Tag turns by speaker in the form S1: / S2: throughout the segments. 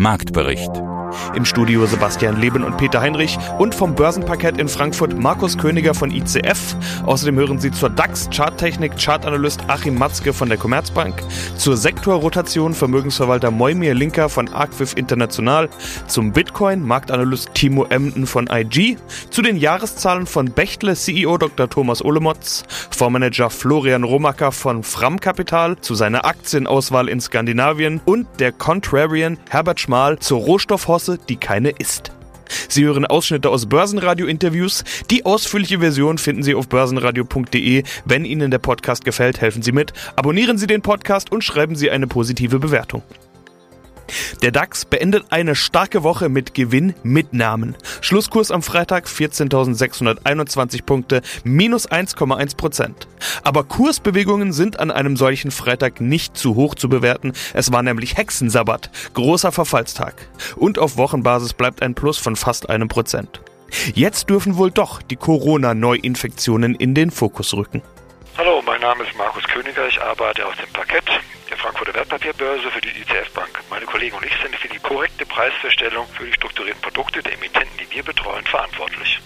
S1: Marktbericht.
S2: Im Studio Sebastian Leben und Peter Heinrich und vom Börsenparkett in Frankfurt Markus Königer von ICF. Außerdem hören Sie zur DAX Charttechnik Chartanalyst Achim Matzke von der Commerzbank, zur Sektorrotation Vermögensverwalter Moimir Linker von Arquif International, zum Bitcoin Marktanalyst Timo Emden von IG, zu den Jahreszahlen von Bechtle CEO Dr. Thomas Olemotz, Fondsmanager Florian Romacker von Fram Kapital, zu seiner Aktienauswahl in Skandinavien und der Contrarian Herbert Schmal zur Rohstoffhorst Chance, die keine ist. Sie hören Ausschnitte aus Börsenradio-Interviews. Die ausführliche Version finden Sie auf börsenradio.de. Wenn Ihnen der Podcast gefällt, helfen Sie mit. Abonnieren Sie den Podcast und schreiben Sie eine positive Bewertung. Der DAX beendet eine starke Woche mit Gewinnmitnahmen. Schlusskurs am Freitag 14.621 Punkte, minus 1,1 Prozent. Aber Kursbewegungen sind an einem solchen Freitag nicht zu hoch zu bewerten. Es war nämlich Hexensabbat, großer Verfallstag. Und auf Wochenbasis bleibt ein Plus von fast einem Prozent. Jetzt dürfen wohl doch die Corona-Neuinfektionen in den Fokus rücken.
S3: Hallo, mein Name ist Markus Königer, ich arbeite aus dem Parkett Frankfurter Wertpapierbörse für die ICF Bank. Meine Kollegen und ich sind für die korrekte Preisverstellung für die strukturierten Produkte der Emittenten, die wir betreuen, verantwortlich.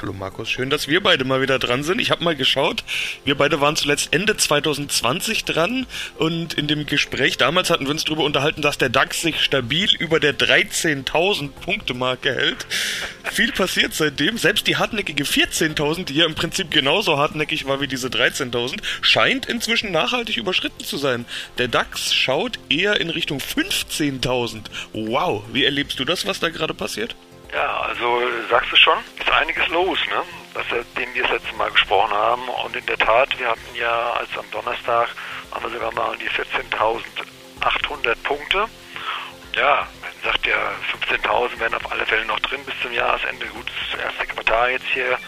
S2: Hallo Markus, schön, dass wir beide mal wieder dran sind. Ich habe mal geschaut, wir beide waren zuletzt Ende 2020 dran und in dem Gespräch damals hatten wir uns darüber unterhalten, dass der DAX sich stabil über der 13.000 Punkte Marke hält. Viel passiert seitdem. Selbst die hartnäckige 14.000, die ja im Prinzip genauso hartnäckig war wie diese 13.000, scheint inzwischen nachhaltig überschritten zu sein. Der DAX schaut eher in Richtung 15.000. Wow, wie erlebst du das, was da gerade passiert?
S3: Ja, also sagst du schon, ist einiges los, ne? Seitdem wir das letzte Mal gesprochen haben. Und in der Tat, wir hatten ja als am Donnerstag, haben wir sogar mal die 14.800 Punkte. Ja, man sagt ja, 15.000 werden auf alle Fälle noch drin bis zum Jahresende. Gut, das erste Quartal jetzt hier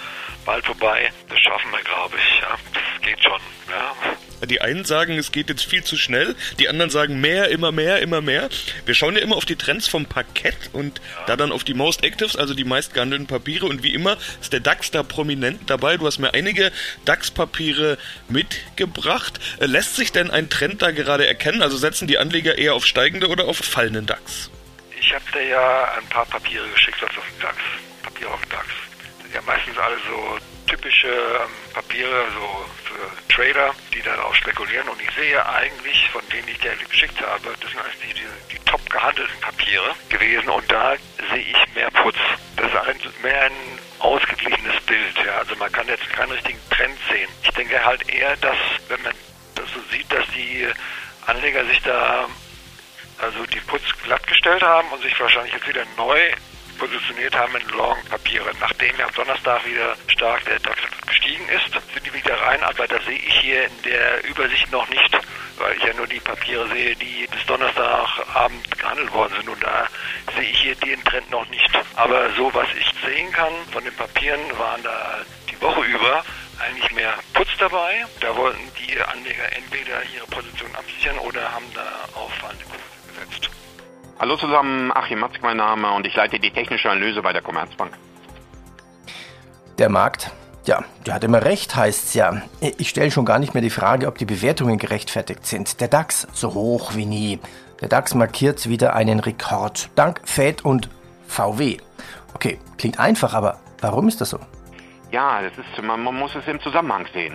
S3: bald vorbei. Das schaffen wir, glaube ich. Ja, das geht schon. Ja.
S2: Die einen sagen, es geht jetzt viel zu schnell, die anderen sagen mehr, immer mehr, immer mehr. Wir schauen ja immer auf die Trends vom Parkett und da dann auf die Most Actives, also die meist gehandelten Papiere und wie immer ist der DAX da prominent dabei. Du hast mir einige DAX-Papiere mitgebracht. Äh, lässt sich denn ein Trend da gerade erkennen? Also setzen die Anleger eher auf steigende oder auf fallenden DAX?
S3: Ich habe dir ja ein paar Papiere geschickt auf den DAX. Papiere auf DAX. Das sind ja meistens alle so typische ähm, Papiere, so Trader, die darauf spekulieren. Und ich sehe eigentlich, von denen ich dir geschickt habe, das sind eigentlich die, die top gehandelten Papiere gewesen. Und da sehe ich mehr Putz. Das ist ein, mehr ein ausgeglichenes Bild. Ja. Also man kann jetzt keinen richtigen Trend sehen. Ich denke halt eher, dass, wenn man das so sieht, dass die Anleger sich da also die Putz glattgestellt haben und sich wahrscheinlich jetzt wieder neu positioniert haben in Long-Papiere. Nachdem ja am Donnerstag wieder stark der DAX gestiegen ist, sind die wieder rein, aber das sehe ich hier in der Übersicht noch nicht, weil ich ja nur die Papiere sehe, die bis Donnerstagabend gehandelt worden sind und da sehe ich hier den Trend noch nicht. Aber so, was ich sehen kann von den Papieren, waren da die Woche über eigentlich mehr Putz dabei. Da wollten die Anleger entweder ihre Position absichern oder haben da auf fallende Kurse gesetzt.
S4: Hallo zusammen, Achim Matzk mein Name und ich leite die technische Analyse bei der Commerzbank.
S5: Der Markt, ja, der hat immer recht, heißt's ja. Ich stelle schon gar nicht mehr die Frage, ob die Bewertungen gerechtfertigt sind. Der DAX so hoch wie nie. Der DAX markiert wieder einen Rekord. Dank Fed und VW. Okay, klingt einfach, aber warum ist das so?
S4: Ja, das ist, man, man muss es im Zusammenhang sehen.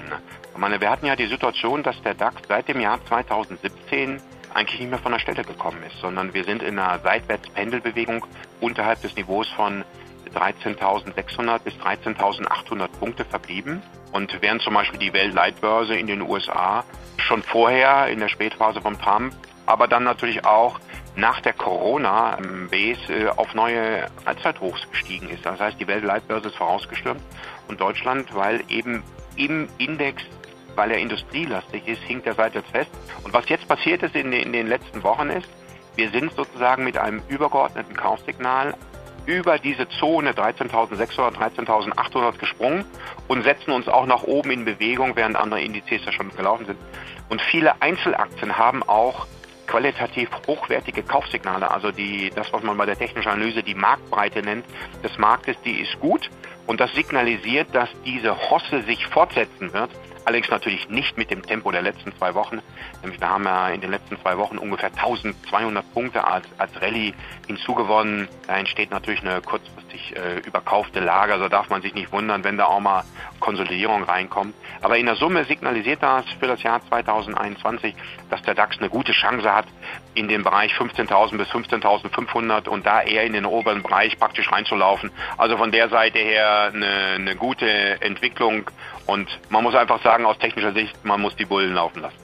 S4: Ich meine, wir hatten ja die Situation, dass der DAX seit dem Jahr 2017 eigentlich nicht mehr von der Stelle gekommen ist, sondern wir sind in einer Seitwärtspendelbewegung unterhalb des Niveaus von 13.600 bis 13.800 Punkte verblieben. Und während zum Beispiel die Weltleitbörse in den USA schon vorher in der Spätphase von Trump, aber dann natürlich auch nach der Corona-Base äh, auf neue Allzeithochs gestiegen ist. Das heißt, die Weltleitbörse ist vorausgestürmt und Deutschland, weil eben im Index weil er industrielastig ist, hinkt er seitwärts fest. Und was jetzt passiert ist in, in den letzten Wochen ist, wir sind sozusagen mit einem übergeordneten Kaufsignal über diese Zone 13.600, 13.800 gesprungen und setzen uns auch nach oben in Bewegung, während andere Indizes ja schon gelaufen sind. Und viele Einzelaktien haben auch qualitativ hochwertige Kaufsignale, also die, das, was man bei der technischen Analyse die Marktbreite nennt, des Marktes, die ist gut. Und das signalisiert, dass diese Hosse sich fortsetzen wird Allerdings natürlich nicht mit dem Tempo der letzten zwei Wochen. Nämlich wir haben ja in den letzten zwei Wochen ungefähr 1200 Punkte als, als Rallye hinzugewonnen. Da entsteht natürlich eine kurzfristig äh, überkaufte Lage. Also darf man sich nicht wundern, wenn da auch mal Konsolidierung reinkommt. Aber in der Summe signalisiert das für das Jahr 2021, dass der DAX eine gute Chance hat, in den Bereich 15.000 bis 15.500 und da eher in den oberen Bereich praktisch reinzulaufen. Also von der Seite her eine, eine gute Entwicklung und man muss einfach sagen, aus technischer Sicht, man muss die Bullen laufen lassen.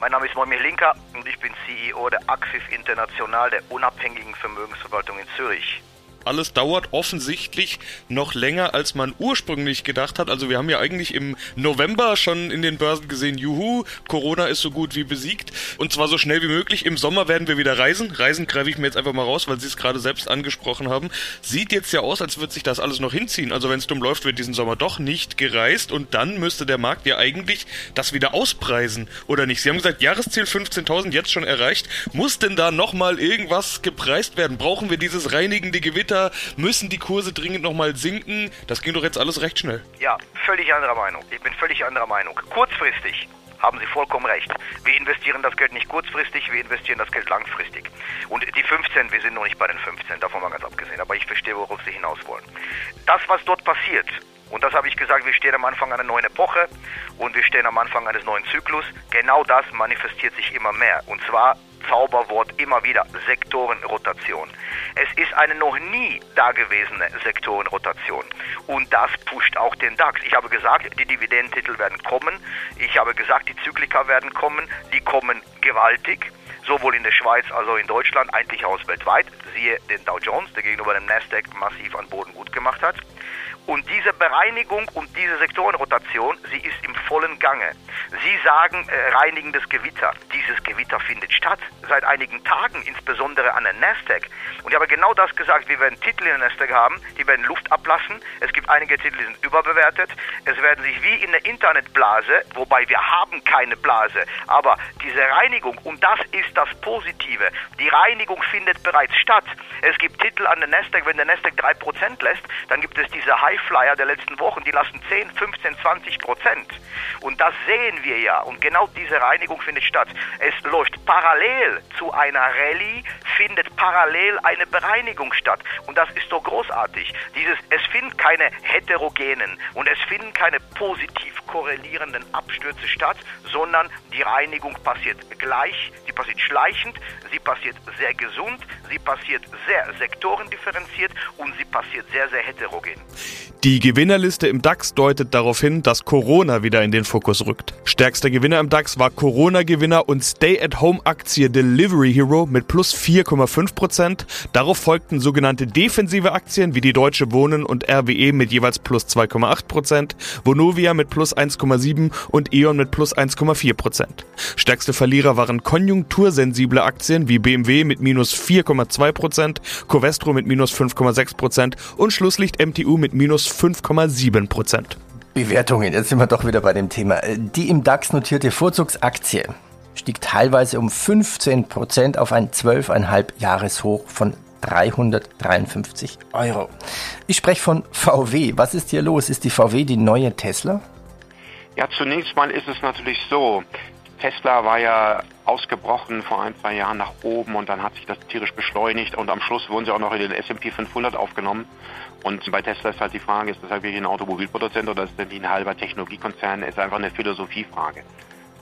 S6: Mein Name ist Moimir Linker und ich bin CEO der Axif International, der unabhängigen Vermögensverwaltung in Zürich
S2: alles dauert offensichtlich noch länger, als man ursprünglich gedacht hat. Also wir haben ja eigentlich im November schon in den Börsen gesehen, juhu, Corona ist so gut wie besiegt. Und zwar so schnell wie möglich. Im Sommer werden wir wieder reisen. Reisen greife ich mir jetzt einfach mal raus, weil Sie es gerade selbst angesprochen haben. Sieht jetzt ja aus, als würde sich das alles noch hinziehen. Also wenn es dumm läuft, wird diesen Sommer doch nicht gereist. Und dann müsste der Markt ja eigentlich das wieder auspreisen, oder nicht? Sie haben gesagt, Jahresziel 15.000 jetzt schon erreicht. Muss denn da nochmal irgendwas gepreist werden? Brauchen wir dieses reinigende Gewitter? Weiter? Müssen die Kurse dringend nochmal sinken? Das ging doch jetzt alles recht schnell.
S6: Ja, völlig anderer Meinung. Ich bin völlig anderer Meinung. Kurzfristig haben Sie vollkommen recht. Wir investieren das Geld nicht kurzfristig, wir investieren das Geld langfristig. Und die 15, wir sind noch nicht bei den 15, davon mal ganz abgesehen, aber ich verstehe, worauf Sie hinaus wollen. Das, was dort passiert, und das habe ich gesagt, wir stehen am Anfang einer neuen Epoche und wir stehen am Anfang eines neuen Zyklus. Genau das manifestiert sich immer mehr. Und zwar Zauberwort immer wieder, Sektorenrotation. Es ist eine noch nie dagewesene Sektorenrotation. Und das pusht auch den DAX. Ich habe gesagt, die Dividendentitel werden kommen. Ich habe gesagt, die Zyklika werden kommen. Die kommen gewaltig. Sowohl in der Schweiz als auch in Deutschland, eigentlich aus weltweit. Siehe den Dow Jones, der gegenüber dem Nasdaq massiv an Boden gut gemacht hat. Und diese Bereinigung und diese Sektorenrotation, sie ist im vollen Gange. Sie sagen äh, reinigendes Gewitter. Dieses Gewitter findet statt seit einigen Tagen, insbesondere an der Nasdaq. Und ich habe genau das gesagt, wir werden Titel in der Nasdaq haben, die werden Luft ablassen. Es gibt einige Titel, die sind überbewertet. Es werden sich wie in der Internetblase, wobei wir haben keine Blase, aber diese Reinigung, und das ist das Positive, die Reinigung findet bereits statt. Es gibt Titel an der Nasdaq, wenn der Nasdaq 3% lässt, dann gibt es diese High Highflyer der letzten Wochen, die lassen 10, 15, 20 Prozent. Und das sehen wir ja. Und genau diese Reinigung findet statt. Es läuft parallel zu einer Rallye, findet parallel eine Bereinigung statt. Und das ist doch großartig. Dieses, es finden keine heterogenen und es finden keine positiv korrelierenden Abstürze statt, sondern die Reinigung passiert gleich, sie passiert schleichend, sie passiert sehr gesund, sie passiert sehr sektorendifferenziert und sie passiert sehr, sehr heterogen.
S2: Die Gewinnerliste im DAX deutet darauf hin, dass Corona wieder in den Fokus rückt. Stärkster Gewinner im DAX war Corona-Gewinner und Stay-at-Home-Aktie Delivery Hero mit plus 4,5%. Darauf folgten sogenannte defensive Aktien wie die Deutsche Wohnen und RWE mit jeweils plus 2,8%, Vonovia mit plus 1,7% und E.ON mit plus 1,4%. Stärkste Verlierer waren konjunktursensible Aktien wie BMW mit minus 4,2%, Covestro mit minus 5,6% und Schlusslicht MTU mit minus 5,7 Prozent.
S5: Bewertungen, jetzt sind wir doch wieder bei dem Thema. Die im DAX notierte Vorzugsaktie stieg teilweise um 15 Prozent auf ein 12,5 Jahreshoch von 353 Euro. Ich spreche von VW. Was ist hier los? Ist die VW die neue Tesla?
S4: Ja, zunächst mal ist es natürlich so. Tesla war ja ausgebrochen vor ein, zwei Jahren nach oben und dann hat sich das tierisch beschleunigt und am Schluss wurden sie auch noch in den S&P 500 aufgenommen. Und bei Tesla ist halt die Frage, ist das halt wirklich ein Automobilproduzent oder ist das ein halber Technologiekonzern? Ist einfach eine Philosophiefrage.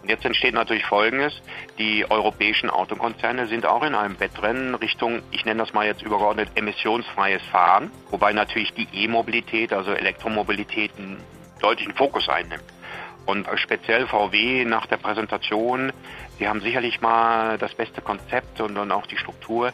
S4: Und jetzt entsteht natürlich Folgendes. Die europäischen Autokonzerne sind auch in einem Wettrennen Richtung, ich nenne das mal jetzt übergeordnet, emissionsfreies Fahren, wobei natürlich die E-Mobilität, also Elektromobilität, einen deutlichen Fokus einnimmt. Und speziell VW nach der Präsentation, die haben sicherlich mal das beste Konzept und dann auch die Struktur.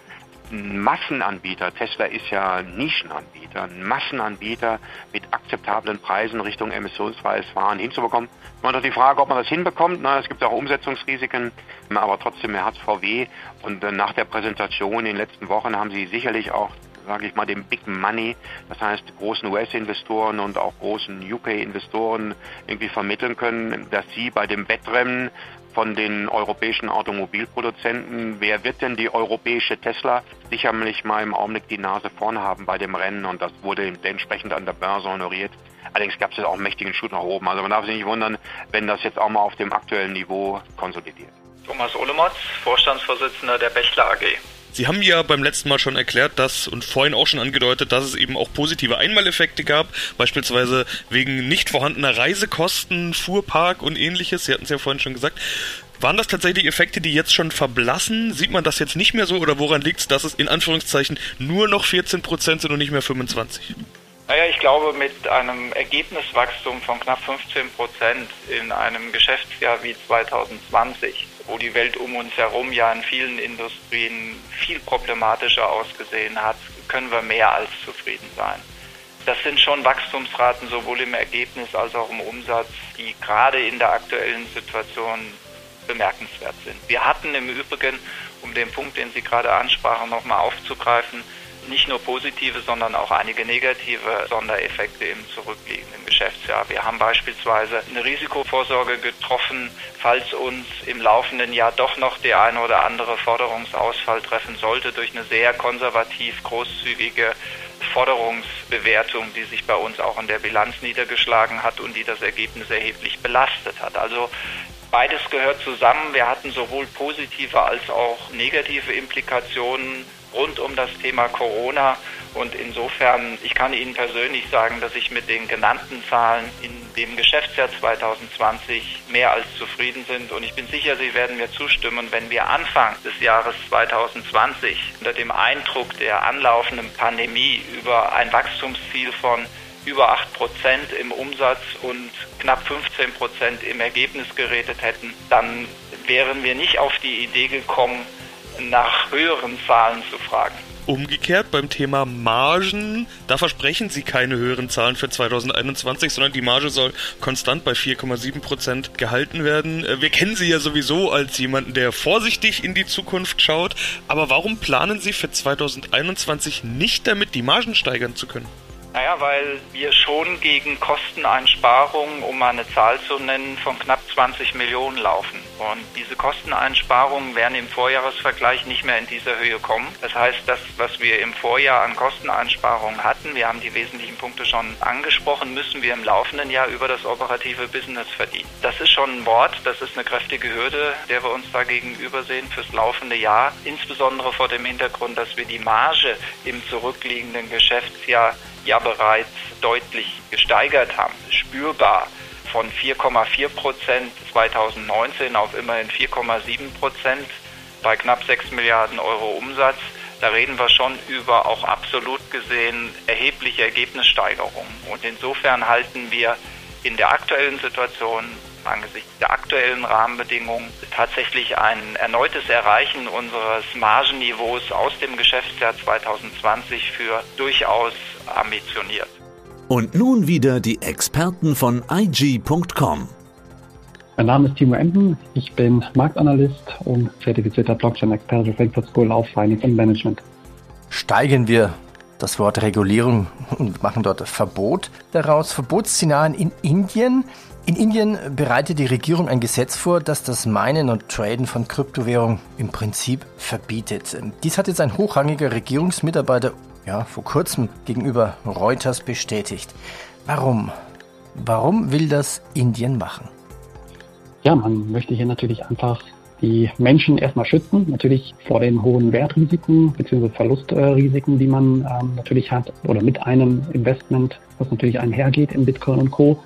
S4: Ein Massenanbieter, Tesla ist ja Nischenanbieter, ein Massenanbieter mit akzeptablen Preisen Richtung emissionsfreies Fahren hinzubekommen. Man hat die Frage, ob man das hinbekommt. Na, es gibt auch Umsetzungsrisiken, aber trotzdem, er hat VW. Und nach der Präsentation in den letzten Wochen haben sie sicherlich auch sage ich mal, dem Big Money, das heißt großen US-Investoren und auch großen UK-Investoren irgendwie vermitteln können, dass sie bei dem Wettrennen von den europäischen Automobilproduzenten, wer wird denn die europäische Tesla sicherlich mal im Augenblick die Nase vorne haben bei dem Rennen und das wurde entsprechend an der Börse honoriert. Allerdings gab es jetzt auch einen mächtigen Schub nach oben. Also man darf sich nicht wundern, wenn das jetzt auch mal auf dem aktuellen Niveau konsolidiert.
S7: Thomas Olemotz, Vorstandsvorsitzender der Bechler AG.
S2: Sie haben ja beim letzten Mal schon erklärt, dass und vorhin auch schon angedeutet, dass es eben auch positive Einmaleffekte gab, beispielsweise wegen nicht vorhandener Reisekosten, Fuhrpark und ähnliches. Sie hatten es ja vorhin schon gesagt. Waren das tatsächlich Effekte, die jetzt schon verblassen? Sieht man das jetzt nicht mehr so oder woran liegt es, dass es in Anführungszeichen nur noch 14% sind und nicht mehr 25%?
S7: Naja, ich glaube, mit einem Ergebniswachstum von knapp 15 Prozent in einem Geschäftsjahr wie 2020, wo die Welt um uns herum ja in vielen Industrien viel problematischer ausgesehen hat, können wir mehr als zufrieden sein. Das sind schon Wachstumsraten sowohl im Ergebnis als auch im Umsatz, die gerade in der aktuellen Situation bemerkenswert sind. Wir hatten im Übrigen, um den Punkt, den Sie gerade ansprachen, nochmal aufzugreifen, nicht nur positive, sondern auch einige negative Sondereffekte im zurückliegenden Geschäftsjahr. Wir haben beispielsweise eine Risikovorsorge getroffen, falls uns im laufenden Jahr doch noch der eine oder andere Forderungsausfall treffen sollte durch eine sehr konservativ großzügige Forderungsbewertung, die sich bei uns auch in der Bilanz niedergeschlagen hat und die das Ergebnis erheblich belastet hat. Also beides gehört zusammen. Wir hatten sowohl positive als auch negative Implikationen rund um das Thema Corona. Und insofern, ich kann Ihnen persönlich sagen, dass ich mit den genannten Zahlen in dem Geschäftsjahr 2020 mehr als zufrieden sind. Und ich bin sicher, Sie werden mir zustimmen, wenn wir Anfang des Jahres 2020 unter dem Eindruck der anlaufenden Pandemie über ein Wachstumsziel von über 8 Prozent im Umsatz und knapp 15 Prozent im Ergebnis geredet hätten, dann wären wir nicht auf die Idee gekommen, nach höheren Zahlen zu fragen.
S2: Umgekehrt beim Thema Margen, da versprechen Sie keine höheren Zahlen für 2021, sondern die Marge soll konstant bei 4,7% gehalten werden. Äh, wir kennen Sie ja sowieso als jemanden, der vorsichtig in die Zukunft schaut. Aber warum planen Sie für 2021 nicht damit, die Margen steigern zu können?
S7: Naja, weil wir schon gegen Kosteneinsparungen, um eine Zahl zu nennen, von knapp 20 Millionen laufen. Und diese Kosteneinsparungen werden im Vorjahresvergleich nicht mehr in dieser Höhe kommen. Das heißt, das, was wir im Vorjahr an Kosteneinsparungen hatten, wir haben die wesentlichen Punkte schon angesprochen, müssen wir im laufenden Jahr über das operative Business verdienen. Das ist schon ein Wort, das ist eine kräftige Hürde, der wir uns da gegenüber sehen fürs laufende Jahr. Insbesondere vor dem Hintergrund, dass wir die Marge im zurückliegenden Geschäftsjahr ja bereits deutlich gesteigert haben, spürbar von 4,4 Prozent 2019 auf immerhin 4,7 Prozent bei knapp 6 Milliarden Euro Umsatz. Da reden wir schon über auch absolut gesehen erhebliche Ergebnissteigerungen. Und insofern halten wir in der aktuellen Situation angesichts der aktuellen Rahmenbedingungen tatsächlich ein erneutes Erreichen unseres Margenniveaus aus dem Geschäftsjahr 2020 für durchaus ambitioniert.
S1: Und nun wieder die Experten von IG.com.
S8: Mein Name ist Timo Emden, ich bin Marktanalyst und zertifizierter Blockchain-Experte Frankfurt School of Finance and Management.
S5: Steigen wir das Wort Regulierung und machen dort Verbot daraus. Verbotsszenarien in Indien. In Indien bereitet die Regierung ein Gesetz vor, das das Meinen und Traden von Kryptowährungen im Prinzip verbietet. Dies hat jetzt ein hochrangiger Regierungsmitarbeiter ja, vor kurzem gegenüber Reuters bestätigt. Warum? Warum will das Indien machen?
S8: Ja, man möchte hier natürlich einfach die Menschen erstmal schützen, natürlich vor den hohen Wertrisiken bzw. Verlustrisiken, die man ähm, natürlich hat oder mit einem Investment, was natürlich einhergeht in Bitcoin und Co.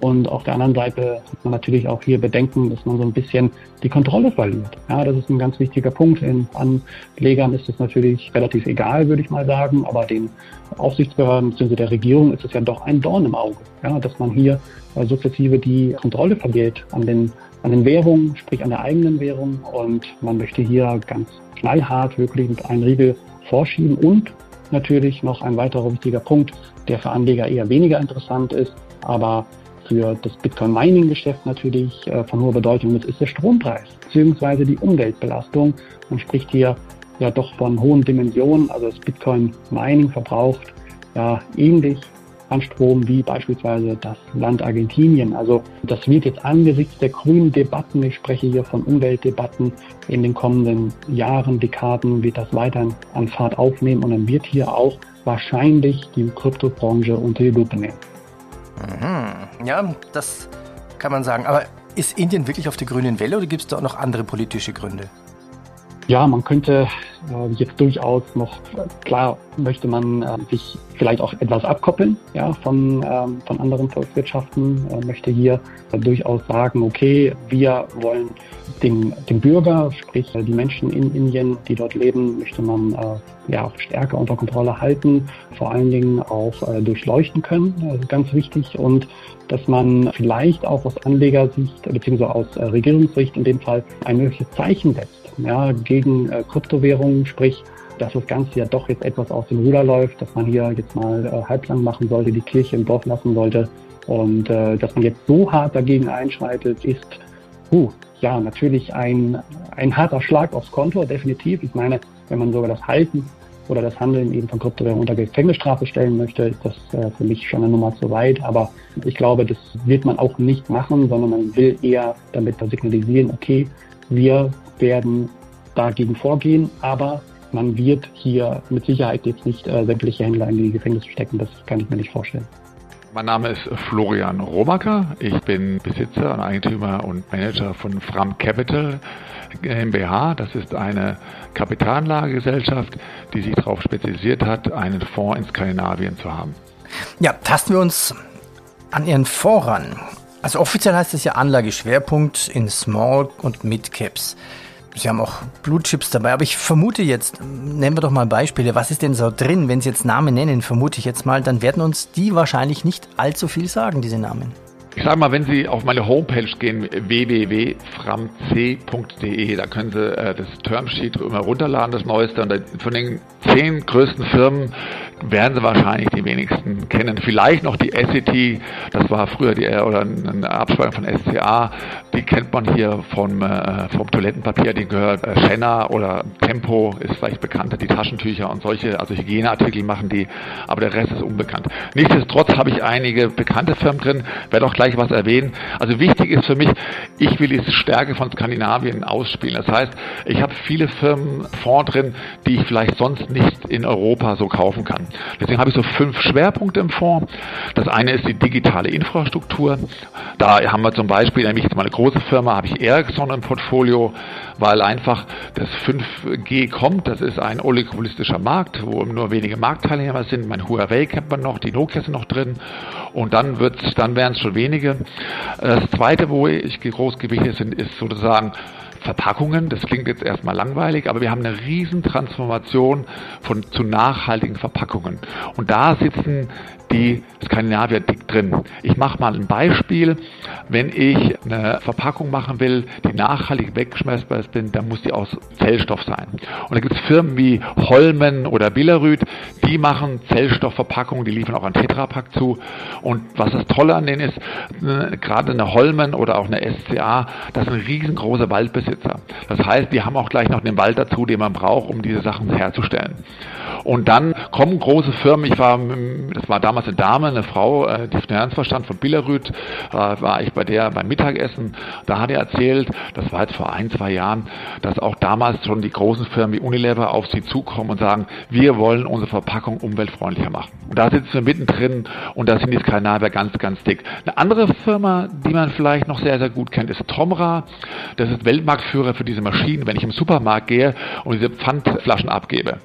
S8: Und auf der anderen Seite hat man natürlich auch hier Bedenken, dass man so ein bisschen die Kontrolle verliert. Ja, das ist ein ganz wichtiger Punkt. In Anlegern ist es natürlich relativ egal, würde ich mal sagen, aber den Aufsichtsbehörden bzw. der Regierung ist es ja doch ein Dorn im Auge, ja, dass man hier äh, sukzessive die Kontrolle verliert an den, an den Währungen, sprich an der eigenen Währung. Und man möchte hier ganz knallhart wirklich mit einem Riegel vorschieben und natürlich noch ein weiterer wichtiger Punkt, der für Anleger eher weniger interessant ist, aber für das Bitcoin-Mining-Geschäft natürlich äh, von hoher Bedeutung ist, ist der Strompreis beziehungsweise die Umweltbelastung. Man spricht hier ja doch von hohen Dimensionen. Also das Bitcoin-Mining verbraucht ja ähnlich an Strom wie beispielsweise das Land Argentinien. Also das wird jetzt angesichts der grünen Debatten, ich spreche hier von Umweltdebatten, in den kommenden Jahren, Dekaden wird das weiter an Fahrt aufnehmen und dann wird hier auch wahrscheinlich die Kryptobranche unter die Lupe nehmen.
S5: Mhm. Ja, das kann man sagen. Aber ist Indien wirklich auf der grünen Welle oder gibt es da auch noch andere politische Gründe?
S8: Ja, man könnte äh, jetzt durchaus noch, klar möchte man äh, sich vielleicht auch etwas abkoppeln ja, von, ähm, von anderen Volkswirtschaften, äh, möchte hier durchaus sagen, okay, wir wollen den, den Bürger, sprich die Menschen in Indien, die dort leben, möchte man äh, ja, stärker unter Kontrolle halten, vor allen Dingen auch äh, durchleuchten können, ist ganz wichtig. Und dass man vielleicht auch aus Anlegersicht beziehungsweise aus äh, Regierungssicht in dem Fall ein mögliches Zeichen setzt ja, gegen äh, Kryptowährungen, sprich, dass das Ganze ja doch jetzt etwas aus dem Ruder läuft, dass man hier jetzt mal äh, halblang machen sollte, die Kirche im Dorf lassen sollte. Und äh, dass man jetzt so hart dagegen einschreitet, ist uh, ja natürlich ein, ein harter Schlag aufs Konto, definitiv. Ich meine, wenn man sogar das Halten oder das Handeln eben von Kryptowährungen unter Gefängnisstrafe stellen möchte, ist das äh, für mich schon eine Nummer zu weit. Aber ich glaube, das wird man auch nicht machen, sondern man will eher damit signalisieren, okay, wir werden dagegen vorgehen, aber man wird hier mit Sicherheit jetzt nicht äh, sämtliche Händler in die Gefängnisse stecken. Das kann ich mir nicht vorstellen.
S9: Mein Name ist Florian Romacker. Ich bin Besitzer und Eigentümer und Manager von Fram Capital GmbH. Das ist eine Kapitalanlagegesellschaft, die sich darauf spezialisiert hat, einen Fonds in Skandinavien zu haben.
S5: Ja, tasten wir uns an Ihren Fonds ran. Also offiziell heißt es ja Anlageschwerpunkt in Small und Mid Caps. Sie haben auch Blutchips dabei, aber ich vermute jetzt, nennen wir doch mal Beispiele, was ist denn so drin? Wenn Sie jetzt Namen nennen, vermute ich jetzt mal, dann werden uns die wahrscheinlich nicht allzu viel sagen, diese Namen.
S9: Ich sage mal, wenn Sie auf meine Homepage gehen, www.framc.de, da können Sie äh, das Termsheet immer runterladen, das Neueste. Und von den zehn größten Firmen werden Sie wahrscheinlich die wenigsten kennen. Vielleicht noch die SET, das war früher die, oder eine Abspaltung von SCA, die kennt man hier vom, äh, vom Toilettenpapier, die gehört äh, Schenner oder Tempo ist vielleicht bekannter, die Taschentücher und solche, also Hygieneartikel machen die, aber der Rest ist unbekannt. Nichtsdestotrotz habe ich einige bekannte Firmen drin, werde auch gleich was erwähnen. Also wichtig ist für mich, ich will die Stärke von Skandinavien ausspielen. Das heißt, ich habe viele Firmen Fonds drin, die ich vielleicht sonst nicht in Europa so kaufen kann. Deswegen habe ich so fünf Schwerpunkte im Fonds. Das eine ist die digitale Infrastruktur. Da haben wir zum Beispiel, nämlich jetzt mal eine große Firma, habe ich Ericsson im Portfolio, weil einfach das 5G kommt. Das ist ein oligopolistischer Markt, wo nur wenige Marktteilnehmer sind. Mein Huawei kennt man noch, die Nokia sind noch drin. Und dann wird's, dann wären es schon wenige. Das zweite, wo ich groß gewichtet sind, ist sozusagen Verpackungen. Das klingt jetzt erstmal langweilig, aber wir haben eine riesen Transformation von, zu nachhaltigen Verpackungen. Und da sitzen die Skandinavier dick drin. Ich mache mal ein Beispiel. Wenn ich eine Verpackung machen will, die nachhaltig wegschmeißbar ist, dann muss die aus Zellstoff sein. Und da gibt es Firmen wie Holmen oder Billerud, die machen Zellstoffverpackungen, die liefern auch an Tetrapack zu. Und was das Tolle an denen ist, gerade eine Holmen oder auch eine SCA, das sind riesengroße Waldbesitzer. Das heißt, die haben auch gleich noch den Wald dazu, den man braucht, um diese Sachen herzustellen. Und dann kommen große Firmen, ich war, das war damals eine Dame, eine Frau, äh, die Finanzverstand von Billerud, äh, war ich bei der beim Mittagessen, da hat er erzählt, das war jetzt vor ein, zwei Jahren, dass auch damals schon die großen Firmen wie Unilever auf sie zukommen und sagen, wir wollen unsere Verpackung umweltfreundlicher machen. Und da sitzen wir mittendrin und da sind die Skandinavier ganz, ganz dick. Eine andere Firma, die man vielleicht noch sehr, sehr gut kennt, ist Tomra. Das ist Weltmarktführer für diese Maschinen, wenn ich im Supermarkt gehe und diese Pfandflaschen abgebe.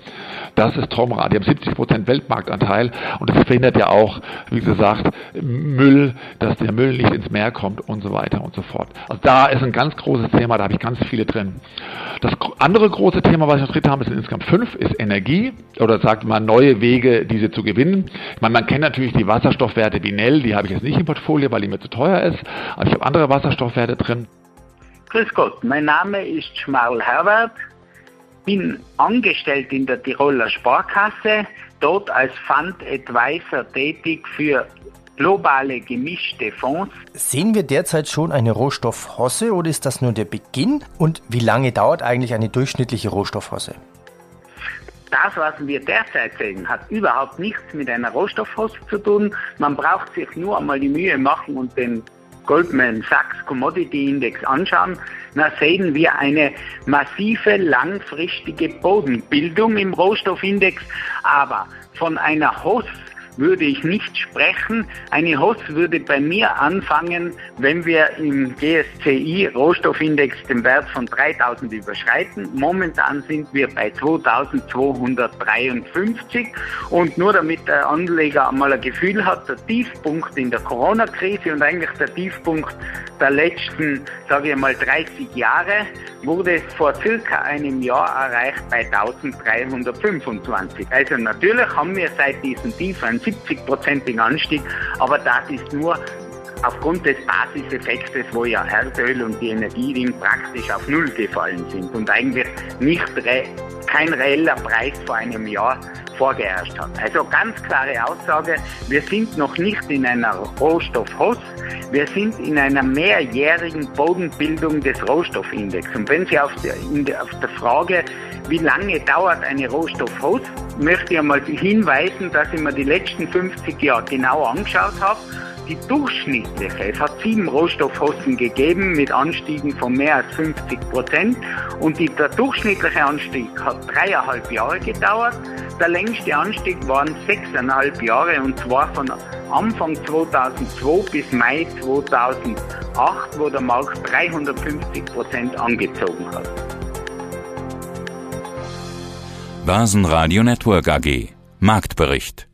S9: Das ist Tomra. Die haben 70 Prozent Weltmarktanteil und das verhindert ja auch, wie gesagt, Müll, dass der Müll nicht ins Meer kommt und so weiter und so fort. Also da ist ein ganz großes Thema, da habe ich ganz viele drin. Das andere große Thema, was noch drin habe, sind insgesamt fünf, ist Energie oder sagt man neue Wege, diese zu gewinnen. Ich meine, man kennt natürlich die Wasserstoffwerte wie Nell, die habe ich jetzt nicht im Portfolio, weil die mir zu teuer ist, aber ich habe andere Wasserstoffwerte drin.
S10: Grüß Gott, mein Name ist Schmarl Herbert bin angestellt in der Tiroler Sparkasse, dort als Fund Advisor tätig für globale gemischte Fonds.
S5: Sehen wir derzeit schon eine Rohstoffhosse oder ist das nur der Beginn? Und wie lange dauert eigentlich eine durchschnittliche Rohstoffhosse?
S10: das, was wir derzeit sehen, hat überhaupt nichts mit einer Rohstoffhose zu tun. Man braucht sich nur einmal die Mühe machen und den Goldman Sachs Commodity Index anschauen, dann sehen wir eine massive langfristige Bodenbildung im Rohstoffindex, aber von einer Host würde ich nicht sprechen. Eine HOS würde bei mir anfangen, wenn wir im GSCI Rohstoffindex den Wert von 3000 überschreiten. Momentan sind wir bei 2253 und nur damit der Anleger einmal ein Gefühl hat, der Tiefpunkt in der Corona-Krise und eigentlich der Tiefpunkt der letzten, sage ich mal, 30 Jahre wurde vor circa einem Jahr erreicht bei 1325. Also natürlich haben wir seit diesem Tief einen 70-prozentigen Anstieg, aber das ist nur aufgrund des Basiseffektes, wo ja Erdöl und die Energien praktisch auf Null gefallen sind und eigentlich nicht re kein reeller Preis vor einem Jahr vorgeherrscht hat. Also ganz klare Aussage, wir sind noch nicht in einer Rohstoffhoss, wir sind in einer mehrjährigen Bodenbildung des Rohstoffindex. Und wenn Sie auf der, auf der Frage, wie lange dauert eine Rohstoffhoss, möchte ich einmal hinweisen, dass ich mir die letzten 50 Jahre genau angeschaut habe die durchschnittliche, es hat sieben Rohstoffhossen gegeben mit Anstiegen von mehr als 50 Prozent und die, der durchschnittliche Anstieg hat dreieinhalb Jahre gedauert. Der längste Anstieg waren sechseinhalb Jahre und zwar von Anfang 2002 bis Mai 2008, wo der Markt 350 Prozent angezogen hat.
S1: Basen Radio Network AG Marktbericht